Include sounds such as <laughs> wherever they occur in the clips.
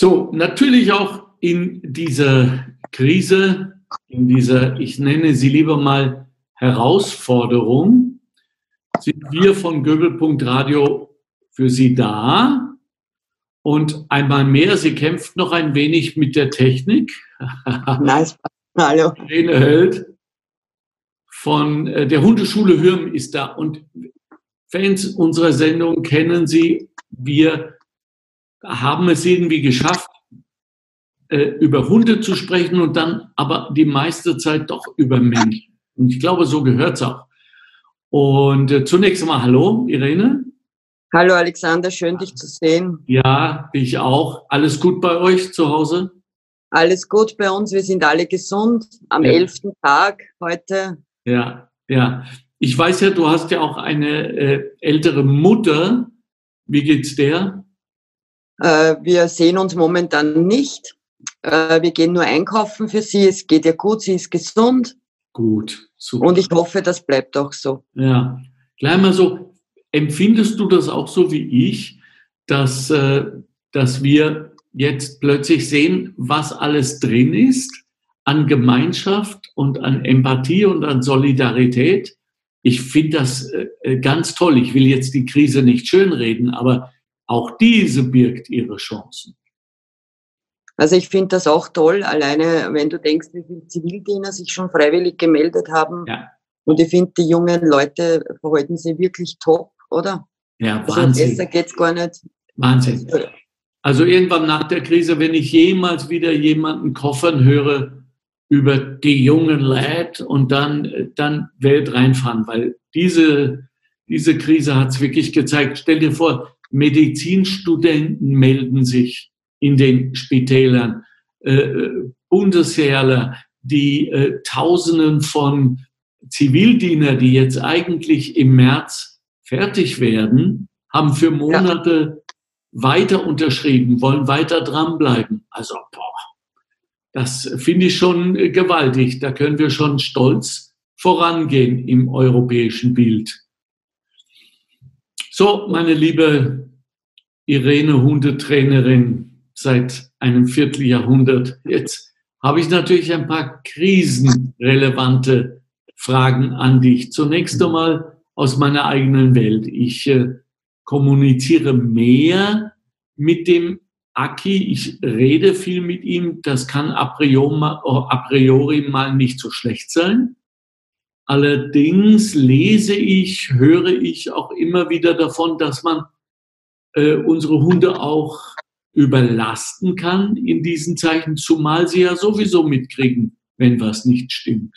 So, natürlich auch in dieser Krise, in dieser, ich nenne sie lieber mal Herausforderung, sind wir von Göbel.radio für Sie da. Und einmal mehr, sie kämpft noch ein wenig mit der Technik. <laughs> Nice. Hallo. Rene Held von äh, der Hundeschule Hürm ist da. Und Fans unserer Sendung kennen sie. Wir haben es irgendwie geschafft, äh, über Hunde zu sprechen und dann aber die meiste Zeit doch über Menschen. Und ich glaube, so gehört es auch. Und äh, zunächst einmal Hallo, Irene. Hallo Alexander, schön dich zu sehen. Ja, ich auch. Alles gut bei euch zu Hause? Alles gut bei uns, wir sind alle gesund. Am ja. elften Tag heute. Ja, ja. Ich weiß ja, du hast ja auch eine äh, ältere Mutter. Wie geht's der? Äh, wir sehen uns momentan nicht. Äh, wir gehen nur einkaufen für sie. Es geht ihr gut, sie ist gesund. Gut, super. Und ich hoffe, das bleibt auch so. Ja, gleich mal so. Empfindest du das auch so wie ich, dass, äh, dass wir jetzt plötzlich sehen, was alles drin ist an Gemeinschaft und an Empathie und an Solidarität? Ich finde das ganz toll. Ich will jetzt die Krise nicht schönreden, aber auch diese birgt ihre Chancen. Also ich finde das auch toll, alleine wenn du denkst, wie viele Zivildiener sich schon freiwillig gemeldet haben. Ja. Und ich finde, die jungen Leute verhalten sich wirklich top, oder? Ja, also Wahnsinn. Also besser geht's gar nicht. Wahnsinn. Also irgendwann nach der Krise, wenn ich jemals wieder jemanden koffern höre über die jungen Leute und dann, dann Welt reinfahren, weil diese, diese Krise hat es wirklich gezeigt. Stell dir vor, Medizinstudenten melden sich in den Spitälern, äh, äh, Bundesheerler, die äh, Tausenden von Zivildiener, die jetzt eigentlich im März fertig werden, haben für Monate ja. weiter unterschrieben, wollen weiter dranbleiben. Also, boah, das finde ich schon äh, gewaltig. Da können wir schon stolz vorangehen im europäischen Bild. So, meine liebe Irene Hundetrainerin seit einem Vierteljahrhundert. Jetzt habe ich natürlich ein paar krisenrelevante Fragen an dich. Zunächst einmal aus meiner eigenen Welt. Ich äh, kommuniziere mehr mit dem Aki, ich rede viel mit ihm. Das kann a priori, a priori mal nicht so schlecht sein. Allerdings lese ich, höre ich auch immer wieder davon, dass man äh, unsere Hunde auch überlasten kann in diesen Zeichen, zumal sie ja sowieso mitkriegen, wenn was nicht stimmt.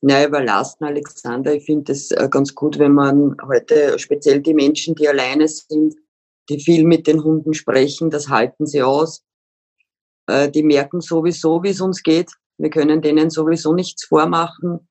Na, überlasten, Alexander. Ich finde es äh, ganz gut, wenn man heute, speziell die Menschen, die alleine sind, die viel mit den Hunden sprechen, das halten sie aus. Äh, die merken sowieso, wie es uns geht. Wir können denen sowieso nichts vormachen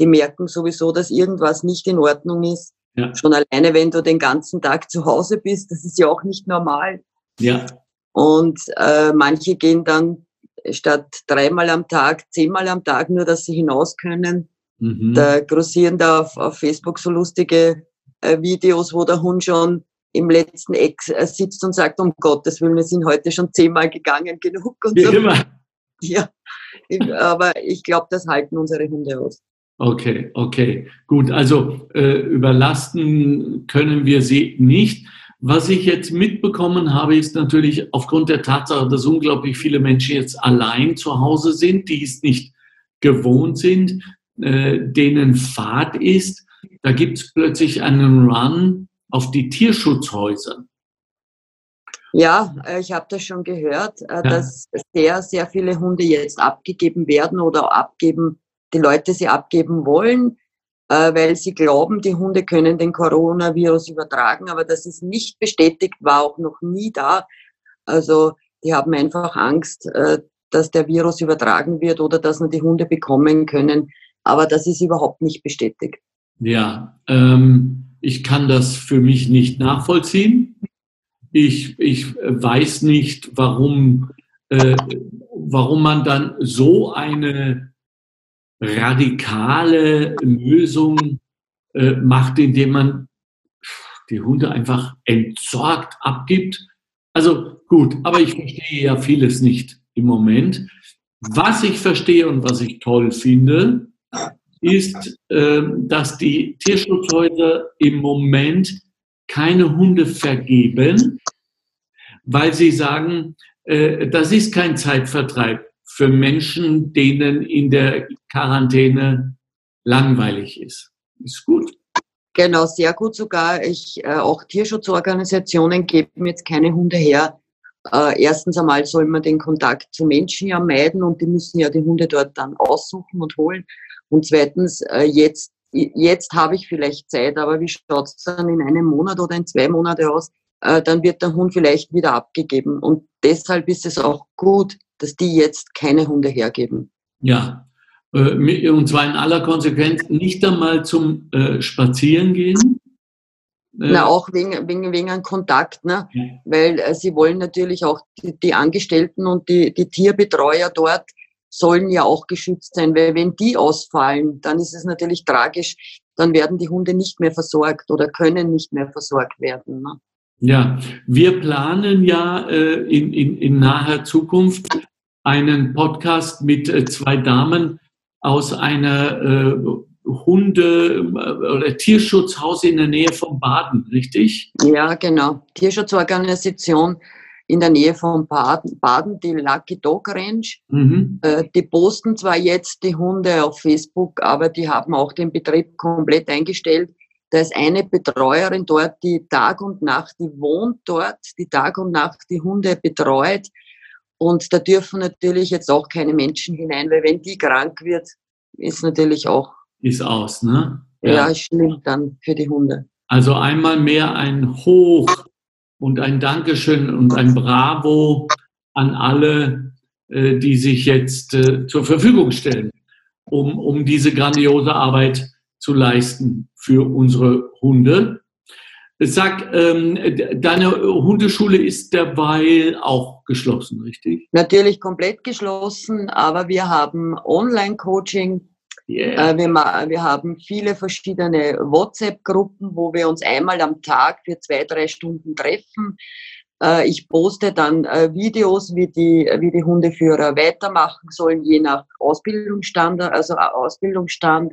die merken sowieso, dass irgendwas nicht in Ordnung ist. Ja. Schon alleine, wenn du den ganzen Tag zu Hause bist, das ist ja auch nicht normal. Ja. Und äh, manche gehen dann statt dreimal am Tag, zehnmal am Tag, nur dass sie hinaus können. Mhm. Da grossieren da auf, auf Facebook so lustige äh, Videos, wo der Hund schon im letzten Eck äh, sitzt und sagt, um Gottes Willen, wir sind heute schon zehnmal gegangen, genug. Und Wie so. immer. Ja, aber ich glaube, das halten unsere Hunde aus. Okay, okay, gut. Also äh, überlasten können wir sie nicht. Was ich jetzt mitbekommen habe, ist natürlich aufgrund der Tatsache, dass unglaublich viele Menschen jetzt allein zu Hause sind, die es nicht gewohnt sind, äh, denen Fahrt ist. Da gibt es plötzlich einen Run auf die Tierschutzhäuser. Ja, äh, ich habe das schon gehört, äh, ja. dass sehr, sehr viele Hunde jetzt abgegeben werden oder abgeben die Leute sie abgeben wollen, äh, weil sie glauben, die Hunde können den Coronavirus übertragen, aber das ist nicht bestätigt, war auch noch nie da. Also die haben einfach Angst, äh, dass der Virus übertragen wird oder dass nur die Hunde bekommen können. Aber das ist überhaupt nicht bestätigt. Ja, ähm, ich kann das für mich nicht nachvollziehen. Ich, ich weiß nicht, warum, äh, warum man dann so eine radikale Lösung äh, macht, indem man die Hunde einfach entsorgt abgibt. Also Gut, aber ich verstehe ja vieles nicht im Moment. Was ich verstehe und was ich toll finde, ist, ähm, dass die Tierschutzhäuser im Moment keine Hunde vergeben, weil sie sagen, äh, das ist kein Zeitvertreib für Menschen, denen in der Quarantäne langweilig ist. Ist gut. Genau, sehr gut sogar. Ich, äh, auch Tierschutzorganisationen geben jetzt keine Hunde her. Äh, erstens einmal soll man den Kontakt zu Menschen ja meiden und die müssen ja die Hunde dort dann aussuchen und holen. Und zweitens, äh, jetzt, jetzt habe ich vielleicht Zeit, aber wie schaut es dann in einem Monat oder in zwei Monaten aus? Äh, dann wird der Hund vielleicht wieder abgegeben. Und deshalb ist es auch gut, dass die jetzt keine Hunde hergeben. Ja, und zwar in aller Konsequenz nicht einmal zum äh, Spazierengehen. Äh, Na, auch wegen, wegen, wegen einem Kontakt, ne? Ja. weil äh, sie wollen natürlich auch die, die Angestellten und die, die Tierbetreuer dort sollen ja auch geschützt sein, weil wenn die ausfallen, dann ist es natürlich tragisch, dann werden die Hunde nicht mehr versorgt oder können nicht mehr versorgt werden. Ne? Ja, wir planen ja äh, in, in, in naher Zukunft einen Podcast mit äh, zwei Damen aus einer äh, Hunde- äh, oder Tierschutzhaus in der Nähe von Baden, richtig? Ja, genau. Tierschutzorganisation in der Nähe von Baden, Baden die Lucky Dog Range. Mhm. Äh, die posten zwar jetzt die Hunde auf Facebook, aber die haben auch den Betrieb komplett eingestellt. Da ist eine Betreuerin dort, die Tag und Nacht, die wohnt dort, die Tag und Nacht die Hunde betreut. Und da dürfen natürlich jetzt auch keine Menschen hinein, weil wenn die krank wird, ist natürlich auch. Ist aus, ne? Ja, ja ist schlimm dann für die Hunde. Also einmal mehr ein Hoch und ein Dankeschön und ein Bravo an alle, äh, die sich jetzt äh, zur Verfügung stellen, um, um diese grandiose Arbeit zu leisten für unsere Hunde. Sag, ähm, deine Hundeschule ist derweil auch geschlossen, richtig? Natürlich komplett geschlossen, aber wir haben Online-Coaching. Yeah. Äh, wir, wir, haben viele verschiedene WhatsApp-Gruppen, wo wir uns einmal am Tag für zwei, drei Stunden treffen. Äh, ich poste dann äh, Videos, wie die, wie die Hundeführer weitermachen sollen, je nach Ausbildungsstand, also Ausbildungsstand.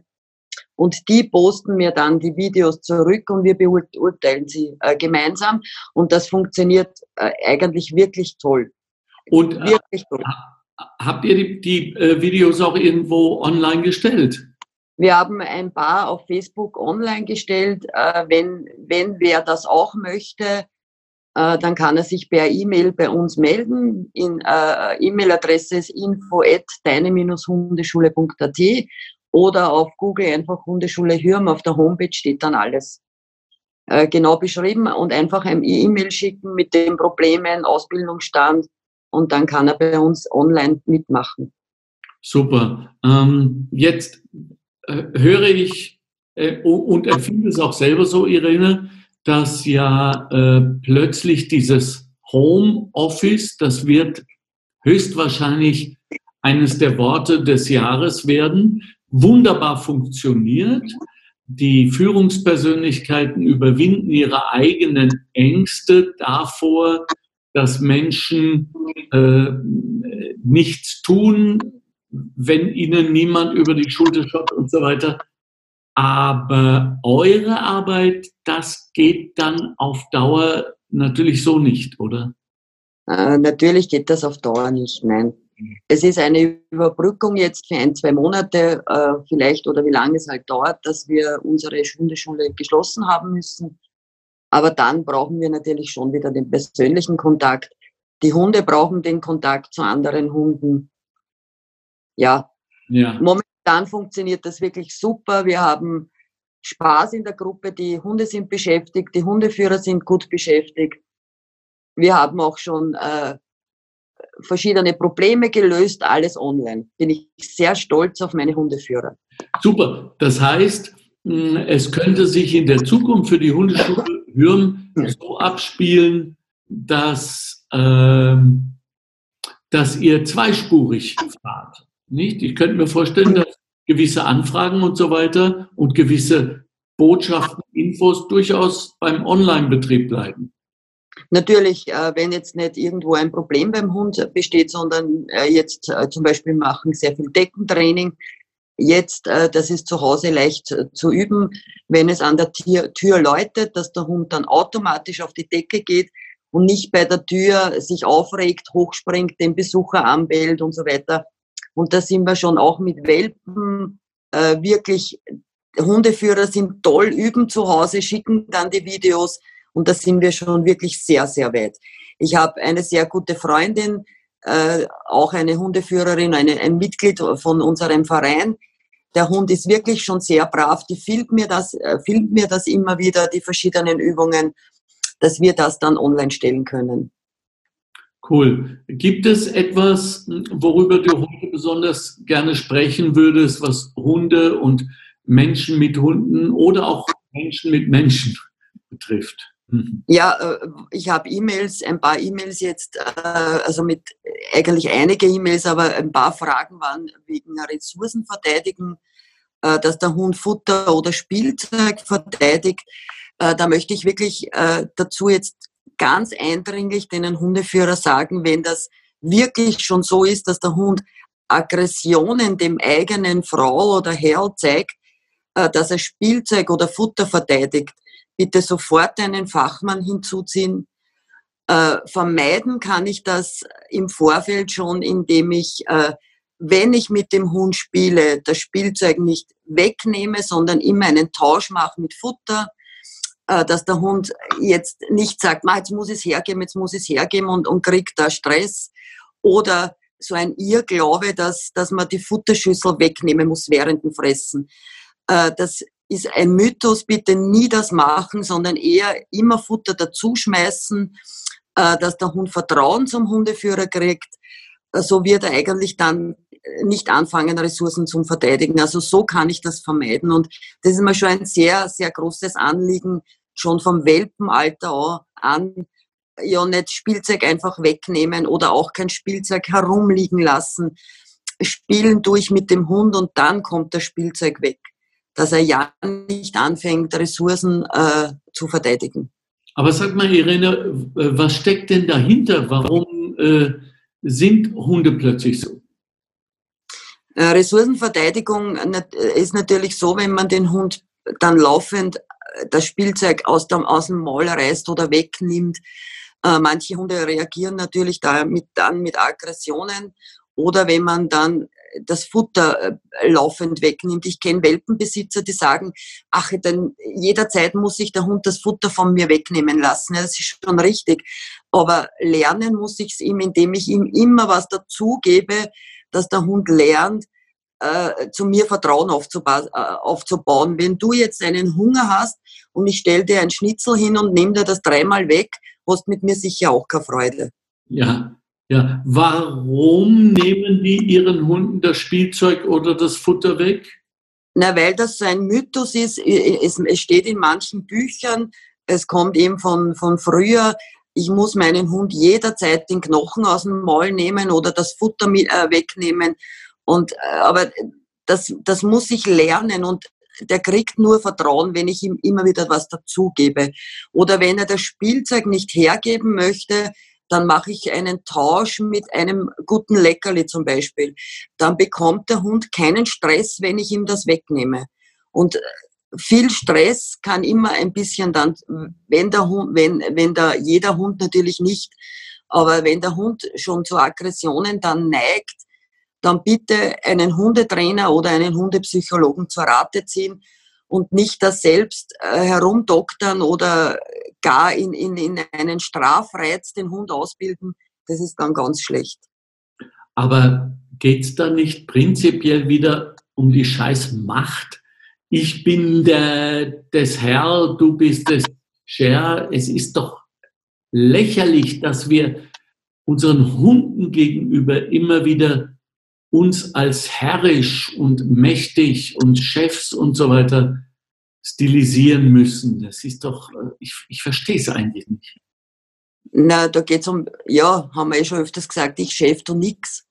Und die posten mir dann die Videos zurück und wir beurteilen sie äh, gemeinsam. Und das funktioniert äh, eigentlich wirklich toll. Und äh, wirklich toll. habt ihr die, die äh, Videos auch irgendwo online gestellt? Wir haben ein paar auf Facebook online gestellt. Äh, wenn, wenn wer das auch möchte, äh, dann kann er sich per E-Mail bei uns melden. In äh, E-Mail-Adresse ist info at deine-hundeschule.at oder auf Google einfach Hundeschule Hürm auf der Homepage steht dann alles äh, genau beschrieben und einfach ein E-Mail schicken mit den Problemen, Ausbildungsstand und dann kann er bei uns online mitmachen. Super. Ähm, jetzt äh, höre ich äh, und empfinde es auch selber so, Irene, dass ja äh, plötzlich dieses Homeoffice, das wird höchstwahrscheinlich eines der Worte des Jahres werden wunderbar funktioniert. Die Führungspersönlichkeiten überwinden ihre eigenen Ängste davor, dass Menschen äh, nichts tun, wenn ihnen niemand über die Schulter schaut und so weiter. Aber eure Arbeit, das geht dann auf Dauer natürlich so nicht, oder? Äh, natürlich geht das auf Dauer nicht, nein. Es ist eine Überbrückung jetzt für ein, zwei Monate äh, vielleicht oder wie lange es halt dauert, dass wir unsere Hundeschule geschlossen haben müssen. Aber dann brauchen wir natürlich schon wieder den persönlichen Kontakt. Die Hunde brauchen den Kontakt zu anderen Hunden. Ja. ja. Momentan funktioniert das wirklich super. Wir haben Spaß in der Gruppe. Die Hunde sind beschäftigt, die Hundeführer sind gut beschäftigt. Wir haben auch schon äh, verschiedene Probleme gelöst, alles online. Bin ich sehr stolz auf meine Hundeführer. Super. Das heißt, hm, es könnte sich in der Zukunft für die Hundeschule Hürm so abspielen, dass, ähm, dass ihr zweispurig fahrt. Nicht? Ich könnte mir vorstellen, dass gewisse Anfragen und so weiter und gewisse Botschaften, Infos durchaus beim Online-Betrieb bleiben. Natürlich, äh, wenn jetzt nicht irgendwo ein Problem beim Hund besteht, sondern äh, jetzt äh, zum Beispiel machen sehr viel Deckentraining. Jetzt, das ist zu Hause leicht zu üben, wenn es an der Tür läutet, dass der Hund dann automatisch auf die Decke geht und nicht bei der Tür sich aufregt, hochspringt, den Besucher anbellt und so weiter. Und da sind wir schon auch mit Welpen wirklich, Hundeführer sind toll, üben zu Hause, schicken dann die Videos und da sind wir schon wirklich sehr, sehr weit. Ich habe eine sehr gute Freundin, äh, auch eine Hundeführerin, eine, ein Mitglied von unserem Verein. Der Hund ist wirklich schon sehr brav. Die filmt mir das, äh, filmt mir das immer wieder, die verschiedenen Übungen, dass wir das dann online stellen können. Cool. Gibt es etwas, worüber du heute besonders gerne sprechen würdest, was Hunde und Menschen mit Hunden oder auch Menschen mit Menschen betrifft? Mhm. Ja, äh, ich habe E-Mails, ein paar E-Mails jetzt, äh, also mit eigentlich einige E-Mails, aber ein paar Fragen waren wegen Ressourcenverteidigen, äh, dass der Hund Futter oder Spielzeug verteidigt. Da möchte ich wirklich dazu jetzt ganz eindringlich den Hundeführer sagen, wenn das wirklich schon so ist, dass der Hund Aggressionen dem eigenen Frau oder Herr zeigt, dass er Spielzeug oder Futter verteidigt, bitte sofort einen Fachmann hinzuziehen. Äh, vermeiden kann ich das im Vorfeld schon, indem ich, äh, wenn ich mit dem Hund spiele, das Spielzeug nicht wegnehme, sondern immer einen Tausch mache mit Futter, äh, dass der Hund jetzt nicht sagt, jetzt muss ich es hergeben, jetzt muss ich es hergeben und, und kriegt da Stress. Oder so ein Irrglaube, dass, dass man die Futterschüssel wegnehmen muss während dem Fressen. Äh, das ist ein Mythos, bitte nie das machen, sondern eher immer Futter dazuschmeißen, äh, dass der Hund Vertrauen zum Hundeführer kriegt. Äh, so wird er eigentlich dann nicht anfangen, Ressourcen zum Verteidigen. Also so kann ich das vermeiden. Und das ist mir schon ein sehr, sehr großes Anliegen, schon vom Welpenalter an, ja nicht Spielzeug einfach wegnehmen oder auch kein Spielzeug herumliegen lassen. Spielen durch mit dem Hund und dann kommt das Spielzeug weg dass er ja nicht anfängt, Ressourcen äh, zu verteidigen. Aber sag mal, Irene, äh, was steckt denn dahinter? Warum äh, sind Hunde plötzlich so? Äh, Ressourcenverteidigung äh, ist natürlich so, wenn man den Hund dann laufend das Spielzeug aus dem, aus dem Maul reißt oder wegnimmt. Äh, manche Hunde reagieren natürlich damit dann mit Aggressionen oder wenn man dann das Futter äh, laufend wegnimmt. Ich kenne Welpenbesitzer, die sagen, ach, dann jederzeit muss sich der Hund das Futter von mir wegnehmen lassen. Ja, das ist schon richtig. Aber lernen muss ich es ihm, indem ich ihm immer was dazugebe, dass der Hund lernt, äh, zu mir Vertrauen aufzuba äh, aufzubauen. Wenn du jetzt einen Hunger hast und ich stelle dir ein Schnitzel hin und nehme dir das dreimal weg, hast mit mir sicher auch keine Freude. Ja, ja, warum nehmen die ihren Hunden das Spielzeug oder das Futter weg? Na, weil das so ein Mythos ist. Es, steht in manchen Büchern, es kommt eben von, von früher, ich muss meinen Hund jederzeit den Knochen aus dem Maul nehmen oder das Futter mit, äh, wegnehmen. Und, äh, aber das, das muss ich lernen und der kriegt nur Vertrauen, wenn ich ihm immer wieder was dazugebe. Oder wenn er das Spielzeug nicht hergeben möchte, dann mache ich einen Tausch mit einem guten Leckerli zum Beispiel. Dann bekommt der Hund keinen Stress, wenn ich ihm das wegnehme. Und äh, viel Stress kann immer ein bisschen dann, wenn der Hund, wenn, wenn der, jeder Hund natürlich nicht, aber wenn der Hund schon zu Aggressionen dann neigt, dann bitte einen Hundetrainer oder einen Hundepsychologen zur Rate ziehen und nicht das selbst äh, herumdoktern oder gar in, in, in einen Strafreiz den Hund ausbilden, das ist dann ganz schlecht. Aber geht es da nicht prinzipiell wieder um die scheiß Macht? Ich bin der, des Herr, du bist des Scher. Es ist doch lächerlich, dass wir unseren Hunden gegenüber immer wieder uns als herrisch und mächtig und Chefs und so weiter stilisieren müssen. Das ist doch, äh, ich, ich verstehe es eigentlich nicht. Na, da geht es um, ja, haben wir ja schon öfters gesagt, ich chef du nix.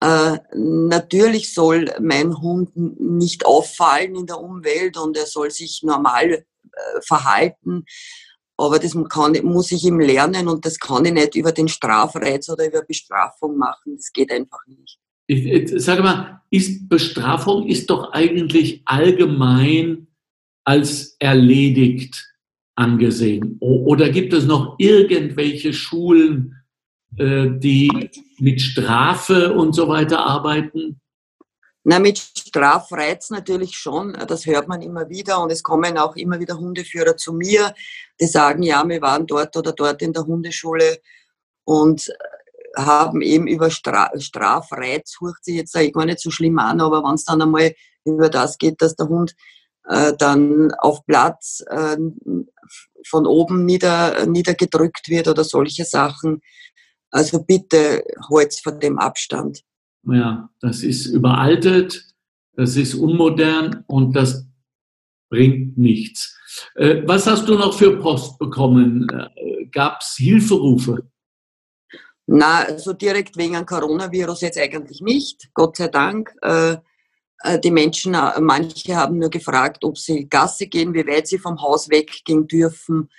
Äh, natürlich soll mein Hund nicht auffallen in der Umwelt und er soll sich normal äh, verhalten. Aber das kann, muss ich ihm lernen und das kann ich nicht über den Strafreiz oder über Bestrafung machen. Das geht einfach nicht. Ich, ich sage mal, ist Bestrafung ist doch eigentlich allgemein als erledigt angesehen. Oder gibt es noch irgendwelche Schulen, äh, die mit Strafe und so weiter arbeiten? Na, mit Strafreiz natürlich schon. Das hört man immer wieder. Und es kommen auch immer wieder Hundeführer zu mir, die sagen, ja, wir waren dort oder dort in der Hundeschule und haben eben über Stra Strafreiz, hört sich jetzt gar nicht so schlimm an, aber wenn es dann einmal über das geht, dass der Hund äh, dann auf Platz äh, von oben nieder, niedergedrückt wird oder solche Sachen. Also bitte Holz von dem Abstand. Ja, das ist überaltet, das ist unmodern und das bringt nichts. Äh, was hast du noch für Post bekommen? Äh, Gab es Hilferufe? Na, also direkt wegen Coronavirus jetzt eigentlich nicht, Gott sei Dank. Äh, äh, die Menschen, äh, manche haben nur gefragt, ob sie Gasse gehen, wie weit sie vom Haus weggehen dürfen,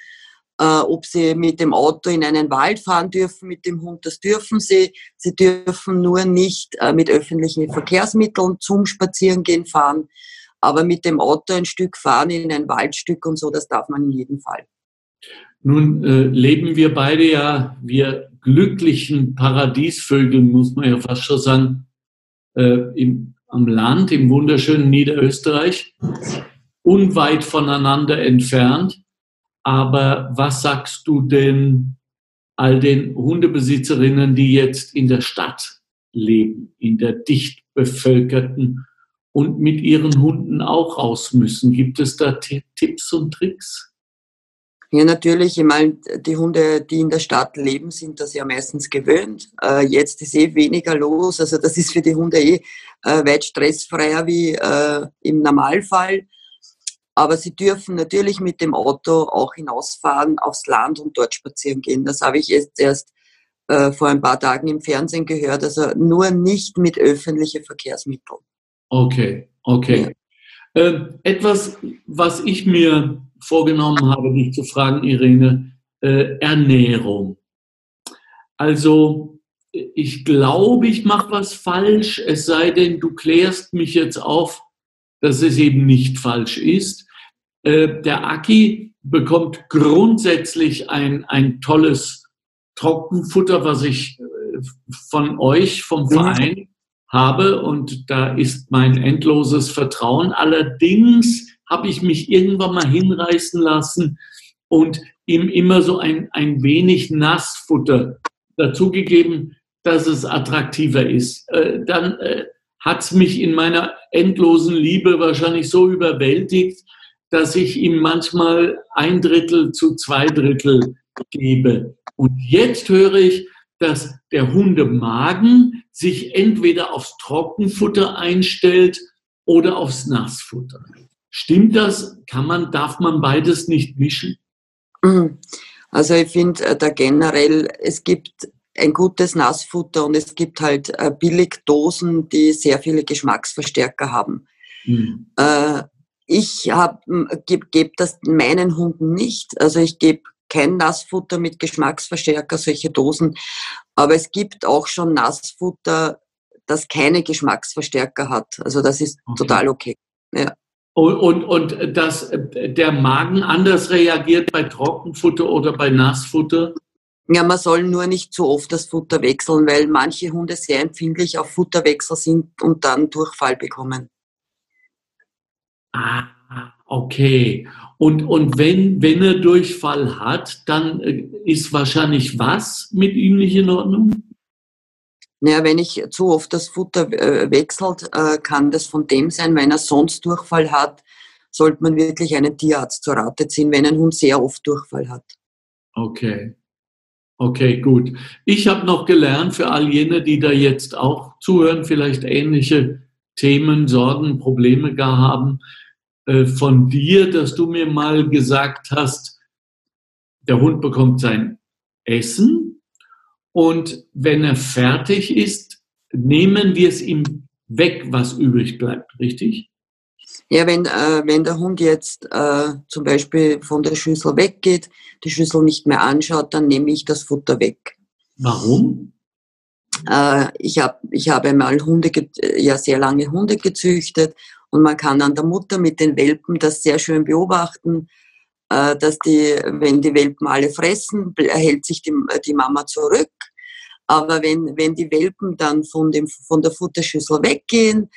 ob sie mit dem Auto in einen Wald fahren dürfen mit dem Hund. Das dürfen sie. Sie dürfen nur nicht mit öffentlichen Verkehrsmitteln zum Spazierengehen fahren. Aber mit dem Auto ein Stück fahren in ein Waldstück und so, das darf man in jedem Fall. Nun äh, leben wir beide ja, wir glücklichen Paradiesvögeln, muss man ja fast schon sagen, äh, im am Land im wunderschönen Niederösterreich, unweit voneinander entfernt. Aber was sagst du denn all den Hundebesitzerinnen, die jetzt in der Stadt leben, in der dicht bevölkerten und mit ihren Hunden auch raus müssen? Gibt es da Tipps und Tricks? Ja, natürlich. Ich meine, die Hunde, die in der Stadt leben, sind das ja meistens gewöhnt. Äh, jetzt ist eh weniger los. Also das ist für die Hunde eh äh, weit stressfreier wie äh, im Normalfall. Aber sie dürfen natürlich mit dem Auto auch hinausfahren aufs Land und dort spazieren gehen. Das habe ich jetzt erst äh, vor ein paar Tagen im Fernsehen gehört. Also nur nicht mit öffentlichen Verkehrsmitteln. Okay, okay. Ja. Äh, etwas, was ich mir vorgenommen habe, dich zu fragen, Irene, äh, Ernährung. Also ich glaube, ich mache was falsch, es sei denn, du klärst mich jetzt auf, dass es eben nicht falsch ist. Äh, der Aki bekommt grundsätzlich ein, ein tolles Trockenfutter, was ich äh, von euch, vom. Verein habe und da ist mein endloses Vertrauen. Allerdings habe ich mich irgendwann mal hinreißen lassen und ihm immer so ein, ein wenig Nassfutter dazugegeben, dass es attraktiver ist. Äh, dann äh, hat es mich in meiner endlosen Liebe wahrscheinlich so überwältigt, dass ich ihm manchmal ein Drittel zu zwei Drittel gebe. Und jetzt höre ich, dass der Hundemagen sich entweder aufs Trockenfutter einstellt oder aufs Nassfutter. Stimmt das? Kann man, darf man beides nicht mischen? Mhm. Also ich finde äh, da generell, es gibt ein gutes Nassfutter und es gibt halt äh, Billigdosen, die sehr viele Geschmacksverstärker haben. Mhm. Äh, ich gebe geb das meinen Hunden nicht. Also ich gebe kein Nassfutter mit Geschmacksverstärker, solche Dosen. Aber es gibt auch schon Nassfutter, das keine Geschmacksverstärker hat. Also das ist okay. total okay. Ja. Und, und, und dass der Magen anders reagiert bei Trockenfutter oder bei Nassfutter? Ja, man soll nur nicht zu oft das Futter wechseln, weil manche Hunde sehr empfindlich auf Futterwechsel sind und dann Durchfall bekommen. Ah, okay. Und, und wenn, wenn er Durchfall hat, dann äh, ist wahrscheinlich was mit ihm nicht in Ordnung? Naja, wenn ich zu oft das Futter äh, wechselt, äh, kann das von dem sein, wenn er sonst Durchfall hat, sollte man wirklich einen Tierarzt zur Rate ziehen, wenn ein Hund sehr oft Durchfall hat. Okay. Okay, gut. Ich habe noch gelernt für all jene, die da jetzt auch zuhören, vielleicht ähnliche Themen, Sorgen, Probleme gar haben, äh, von dir, dass du mir mal gesagt hast, der Hund bekommt sein Essen, und wenn er fertig ist, nehmen wir es ihm weg, was übrig bleibt, richtig? Ja, wenn, äh, wenn der Hund jetzt äh, zum Beispiel von der Schüssel weggeht, die Schüssel nicht mehr anschaut, dann nehme ich das Futter weg. Warum? Äh, ich, hab, ich habe mal Hunde, ja sehr lange Hunde gezüchtet und man kann an der Mutter mit den Welpen das sehr schön beobachten, äh, dass die, wenn die Welpen alle fressen, hält sich die, die Mama zurück. Aber wenn, wenn die Welpen dann von, dem, von der Futterschüssel weggehen,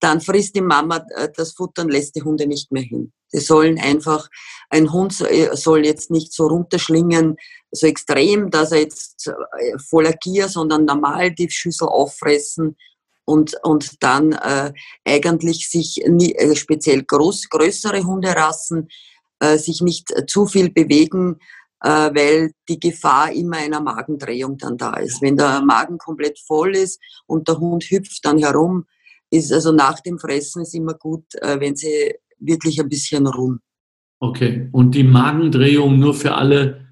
dann frisst die Mama äh, das Futter und lässt die Hunde nicht mehr hin. Die sollen einfach, ein Hund äh, soll jetzt nicht so runterschlingen, so extrem, dass er jetzt äh, voller Gier, sondern normal die Schüssel auffressen und, und dann äh, eigentlich sich nie, äh, speziell groß, größere Hunderassen äh, sich nicht zu viel bewegen, weil die Gefahr immer einer Magendrehung dann da ist. Wenn der Magen komplett voll ist und der Hund hüpft dann herum, ist also nach dem Fressen ist immer gut, äh, wenn sie wirklich ein bisschen rum. Okay, und die Magendrehung nur für alle,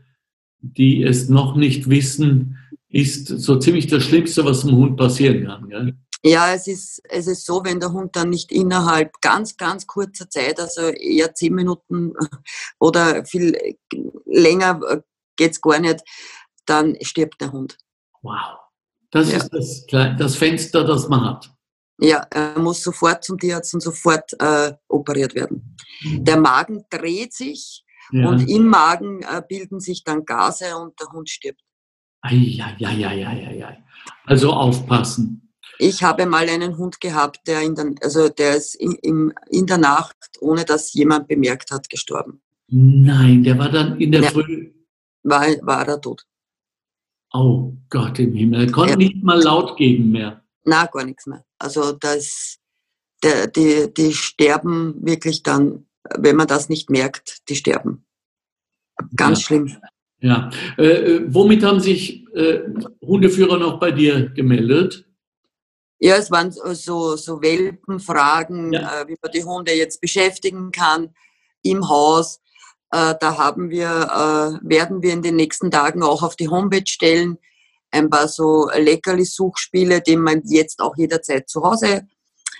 die es noch nicht wissen, ist so ziemlich das Schlimmste, was dem Hund passieren kann. Gell? Ja, es ist, es ist so, wenn der Hund dann nicht innerhalb ganz, ganz kurzer Zeit, also eher zehn Minuten <laughs> oder viel länger äh, geht es gar nicht, dann stirbt der Hund. Wow. Das ja. ist das, das Fenster, das man hat. Ja, er muss sofort zum Tierarzt und sofort äh, operiert werden. Mhm. Der Magen dreht sich ja. und im Magen äh, bilden sich dann Gase und der Hund stirbt. Eieieiei. Also aufpassen. Ich habe mal einen Hund gehabt, der in der, also der ist in, in, in der Nacht, ohne dass jemand bemerkt hat, gestorben. Nein, der war dann in der ja, Früh. War, war er tot. Oh Gott im Himmel. Er konnte ja. nicht mal laut geben mehr. Na, gar nichts mehr. Also das, der, die, die sterben wirklich dann, wenn man das nicht merkt, die sterben. Ganz ja. schlimm. Ja. Äh, äh, womit haben sich äh, Hundeführer noch bei dir gemeldet? Ja, es waren so, so Welpenfragen, ja. äh, wie man die Hunde jetzt beschäftigen kann im Haus. Äh, da haben wir, äh, werden wir in den nächsten Tagen auch auf die Homepage stellen ein paar so Leckerli-Suchspiele, die man jetzt auch jederzeit zu Hause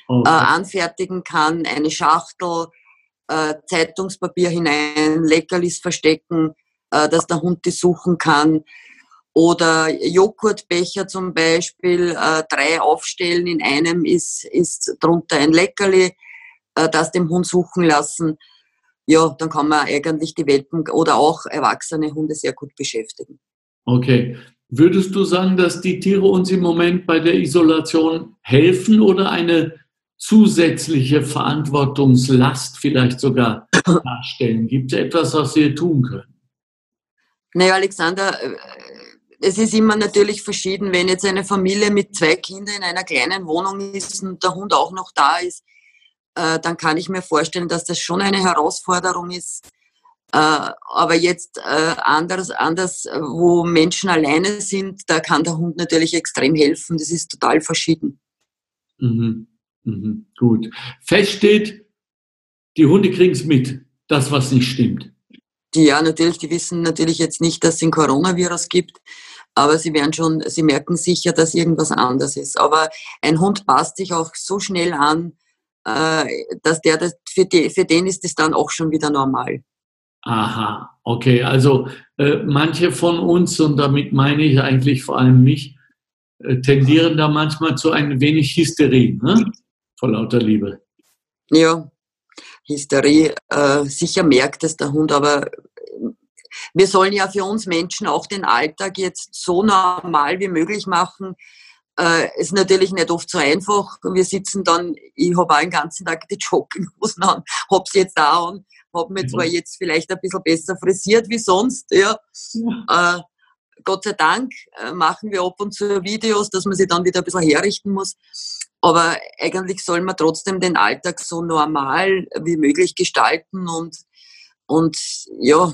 okay. äh, anfertigen kann. Eine Schachtel, äh, Zeitungspapier hinein, Leckerlis verstecken, äh, dass der Hund die suchen kann. Oder Joghurtbecher zum Beispiel, äh, drei aufstellen, in einem ist, ist drunter ein Leckerli, äh, das dem Hund suchen lassen. Ja, dann kann man eigentlich die Welpen oder auch erwachsene Hunde sehr gut beschäftigen. Okay, Würdest du sagen, dass die Tiere uns im Moment bei der Isolation helfen oder eine zusätzliche Verantwortungslast vielleicht sogar darstellen? Gibt es etwas, was wir tun können? Naja, Alexander, äh, es ist immer natürlich verschieden, wenn jetzt eine Familie mit zwei Kindern in einer kleinen Wohnung ist und der Hund auch noch da ist, äh, dann kann ich mir vorstellen, dass das schon eine Herausforderung ist, äh, aber jetzt äh, anders, anders, wo Menschen alleine sind, da kann der Hund natürlich extrem helfen. Das ist total verschieden. Mhm. Mhm. Gut. Fest steht, die Hunde kriegen es mit, das, was nicht stimmt. Die, ja, natürlich, die wissen natürlich jetzt nicht, dass es ein Coronavirus gibt, aber sie werden schon, sie merken sicher, dass irgendwas anders ist. Aber ein Hund passt sich auch so schnell an, äh, dass der, das, für, die, für den ist es dann auch schon wieder normal. Aha, okay. Also äh, manche von uns, und damit meine ich eigentlich vor allem mich, äh, tendieren da manchmal zu ein wenig Hysterie, ne? vor lauter Liebe. Ja, Hysterie, äh, sicher merkt es der Hund, aber wir sollen ja für uns Menschen auch den Alltag jetzt so normal wie möglich machen. Äh, ist natürlich nicht oft so einfach. Wir sitzen dann, ich habe auch den ganzen Tag die <laughs> Jogginghosen an, habe sie jetzt da an habe mich zwar jetzt vielleicht ein bisschen besser frisiert wie sonst, ja. Äh, Gott sei Dank äh, machen wir ab und zu Videos, dass man sich dann wieder ein bisschen herrichten muss. Aber eigentlich soll man trotzdem den Alltag so normal wie möglich gestalten und, und ja,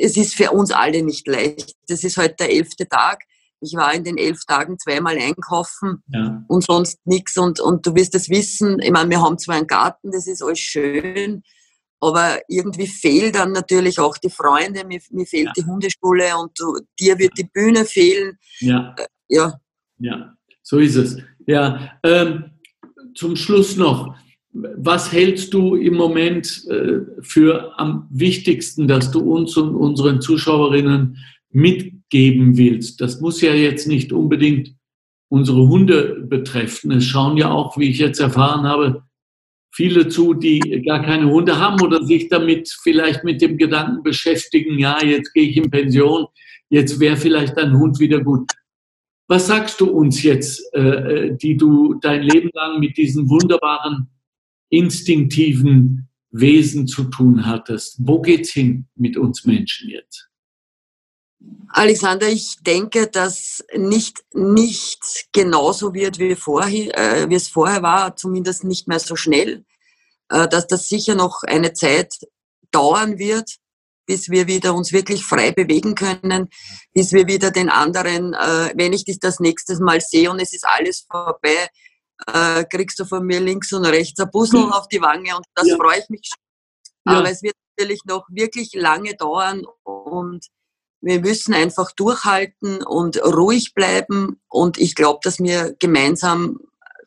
es ist für uns alle nicht leicht. Das ist heute der elfte Tag. Ich war in den elf Tagen zweimal einkaufen ja. und sonst nichts. Und, und du wirst es wissen, ich meine, wir haben zwar einen Garten, das ist alles schön, aber irgendwie fehlt dann natürlich auch die Freunde, mir, mir fehlt ja. die Hundeschule und du, dir wird die Bühne fehlen. Ja. Äh, ja. Ja, so ist es. Ja, ähm, zum Schluss noch. Was hältst du im Moment äh, für am wichtigsten, dass du uns und unseren Zuschauerinnen mitgeben willst? Das muss ja jetzt nicht unbedingt unsere Hunde betreffen. Es schauen ja auch, wie ich jetzt erfahren habe, viele zu, die gar keine Hunde haben oder sich damit vielleicht mit dem Gedanken beschäftigen, ja, jetzt gehe ich in Pension, jetzt wäre vielleicht ein Hund wieder gut. Was sagst du uns jetzt, äh, äh, die du dein Leben lang mit diesen wunderbaren, instinktiven Wesen zu tun hattest? Wo geht's hin mit uns Menschen jetzt? Alexander, ich denke, dass nicht, nicht genauso wird wie, vorher, äh, wie es vorher war, zumindest nicht mehr so schnell, äh, dass das sicher noch eine Zeit dauern wird, bis wir wieder uns wirklich frei bewegen können, bis wir wieder den anderen, äh, wenn ich dich das nächste Mal sehe und es ist alles vorbei, äh, kriegst du von mir links und rechts ein Puzzle mhm. auf die Wange und das ja. freue ich mich schon. Ja. Aber es wird natürlich noch wirklich lange dauern und wir müssen einfach durchhalten und ruhig bleiben und ich glaube, dass wir gemeinsam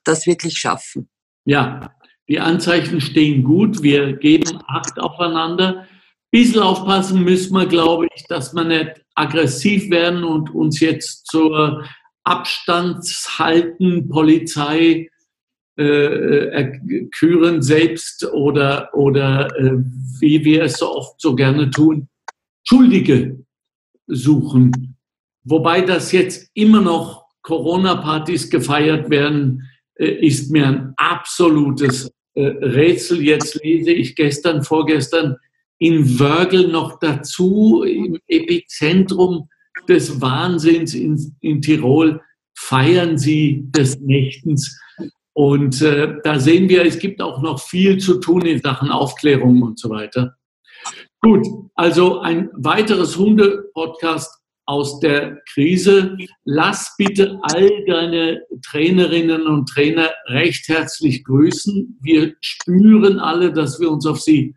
das wirklich schaffen. Ja, die Anzeichen stehen gut. Wir geben Acht aufeinander. Bisschen aufpassen müssen wir, glaube ich, dass wir nicht aggressiv werden und uns jetzt zur Abstandshalten Polizei äh, äh, küren selbst oder, oder äh, wie wir es so oft so gerne tun, Schuldige suchen. Wobei das jetzt immer noch Corona-Partys gefeiert werden, äh, ist mir ein absolutes äh, Rätsel. Jetzt lese ich gestern, vorgestern in Wörgl noch dazu, im Epizentrum des Wahnsinns in, in Tirol, feiern sie des Nächtens. Und äh, da sehen wir, es gibt auch noch viel zu tun in Sachen Aufklärung und so weiter. Gut, also ein weiteres Hunde-Podcast aus der Krise. Lass bitte all deine Trainerinnen und Trainer recht herzlich grüßen. Wir spüren alle, dass wir uns auf sie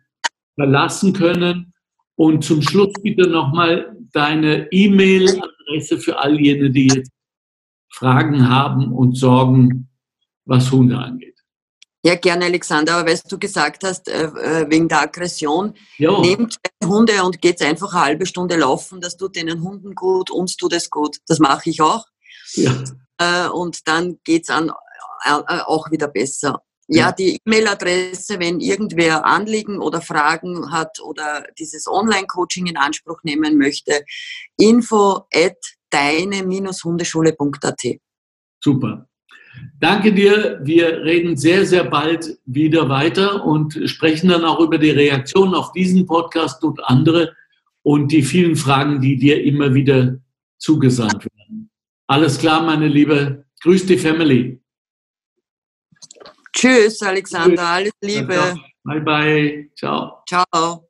verlassen können. Und zum Schluss bitte nochmal deine E-Mail-Adresse für all jene, die jetzt Fragen haben und Sorgen, was Hunde angeht. Ja, gerne, Alexander. Aber weil du gesagt hast, äh, äh, wegen der Aggression, ja. nehmt Hunde und geht einfach eine halbe Stunde laufen. Das tut den Hunden gut, uns tut es gut. Das mache ich auch. Ja. Äh, und dann geht's an, äh, auch wieder besser. Ja, die E-Mail-Adresse, wenn irgendwer Anliegen oder Fragen hat oder dieses Online-Coaching in Anspruch nehmen möchte, info at deine-hundeschule.at. Super. Danke dir. Wir reden sehr, sehr bald wieder weiter und sprechen dann auch über die Reaktionen auf diesen Podcast und andere und die vielen Fragen, die dir immer wieder zugesandt werden. Alles klar, meine Liebe. Grüß die Family. Tschüss, Alexander. Alles Liebe. Bye, bye. Ciao. Ciao.